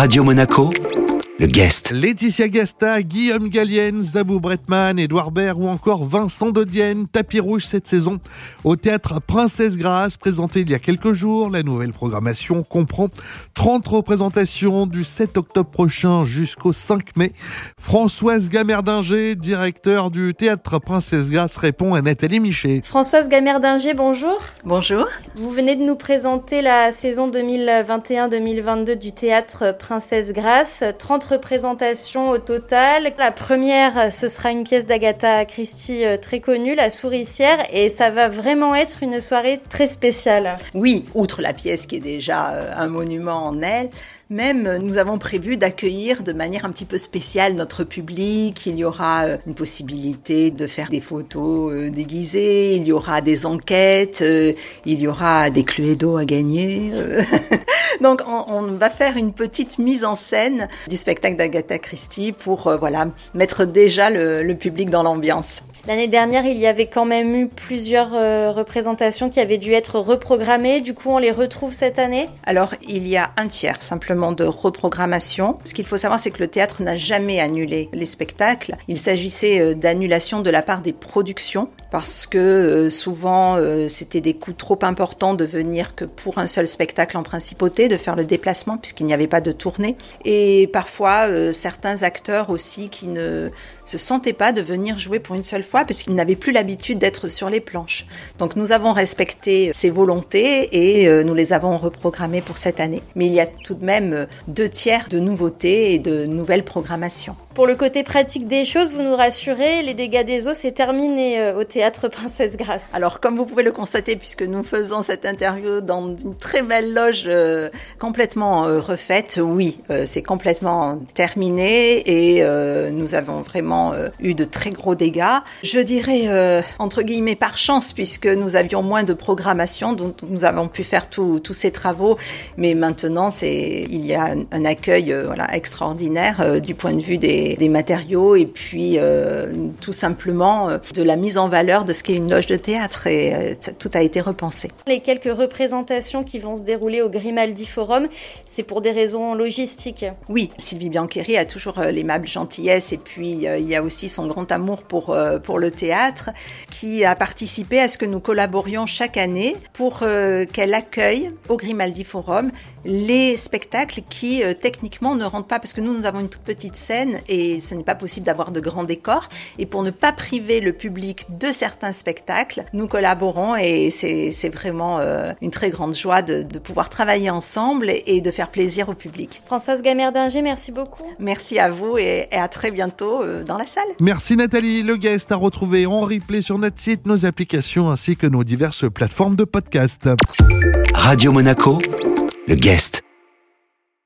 Radio Monaco, le guest. Laetitia Gasta, Guillaume Gallienne, Zabou Bretman, Edouard Baird ou encore Vincent Dodienne, tapis rouge cette saison au théâtre Princesse Grasse, présenté il y a quelques jours. La nouvelle programmation comprend 30 représentations du 7 octobre prochain jusqu'au 5 mai. Françoise Gamerdinger, directeur du théâtre Princesse Grasse, répond à Nathalie Michet. Françoise Gamerdinger, bonjour. Bonjour. Vous venez de nous présenter la saison 2021-2022 du théâtre Princesse Grasse. 30 représentations au total. La première, ce sera une pièce d'Agatha Christie euh, très connue, La souricière, et ça va vraiment être une soirée très spéciale. Oui, outre la pièce qui est déjà euh, un monument en elle, même euh, nous avons prévu d'accueillir de manière un petit peu spéciale notre public. Il y aura une possibilité de faire des photos déguisées, il y aura des enquêtes, il y aura des cluedos à gagner. Donc on, on, va faire une petite mise en scène du spectacle d'Agatha Christie pour euh, voilà mettre déjà le, le public dans l'ambiance. L'année dernière, il y avait quand même eu plusieurs euh, représentations qui avaient dû être reprogrammées. Du coup, on les retrouve cette année? Alors, il y a un tiers simplement de reprogrammation. Ce qu'il faut savoir, c'est que le théâtre n'a jamais annulé les spectacles. Il s'agissait euh, d'annulation de la part des productions parce que euh, souvent c'était des coûts trop importants de venir que pour un seul spectacle en principauté, de faire le déplacement puisqu'il n'y avait pas de tournée. Et parfois, certains acteurs aussi qui ne se sentaient pas de venir jouer pour une seule fois parce qu'ils n'avaient plus l'habitude d'être sur les planches. Donc nous avons respecté ces volontés et euh, nous les avons reprogrammées pour cette année. Mais il y a tout de même euh, deux tiers de nouveautés et de nouvelles programmations. Pour le côté pratique des choses, vous nous rassurez, les dégâts des eaux, c'est terminé euh, au théâtre Princesse. Alors, comme vous pouvez le constater, puisque nous faisons cette interview dans une très belle loge euh, complètement euh, refaite, oui, euh, c'est complètement terminé et nous avons vraiment eu de très gros dégâts. Je dirais, entre guillemets, par chance, puisque nous avions moins de programmation, donc nous avons pu faire tous ces travaux, mais maintenant, c'est il y a un, accueil extraordinaire du point de vue des matériaux et puis tout simplement de la mise en valeur de ce qu'est une loge de théâtre et euh, tout a été repensé. Les quelques représentations qui vont se dérouler au Grimaldi Forum, c'est pour des raisons logistiques. Oui, Sylvie Biancheri a toujours l'aimable gentillesse et puis il y a aussi son grand amour pour, pour le théâtre qui a participé à ce que nous collaborions chaque année pour qu'elle accueille au Grimaldi Forum les spectacles qui techniquement ne rentrent pas parce que nous nous avons une toute petite scène et ce n'est pas possible d'avoir de grands décors. Et pour ne pas priver le public de certains spectacles, nous collaborons et c'est vraiment euh, une très grande joie de, de, pouvoir travailler ensemble et de faire plaisir au public. Françoise Gamerdinger, merci beaucoup. Merci à vous et, et à très bientôt euh, dans la salle. Merci Nathalie. Le guest à retrouver en replay sur notre site, nos applications ainsi que nos diverses plateformes de podcast. Radio Monaco, le guest.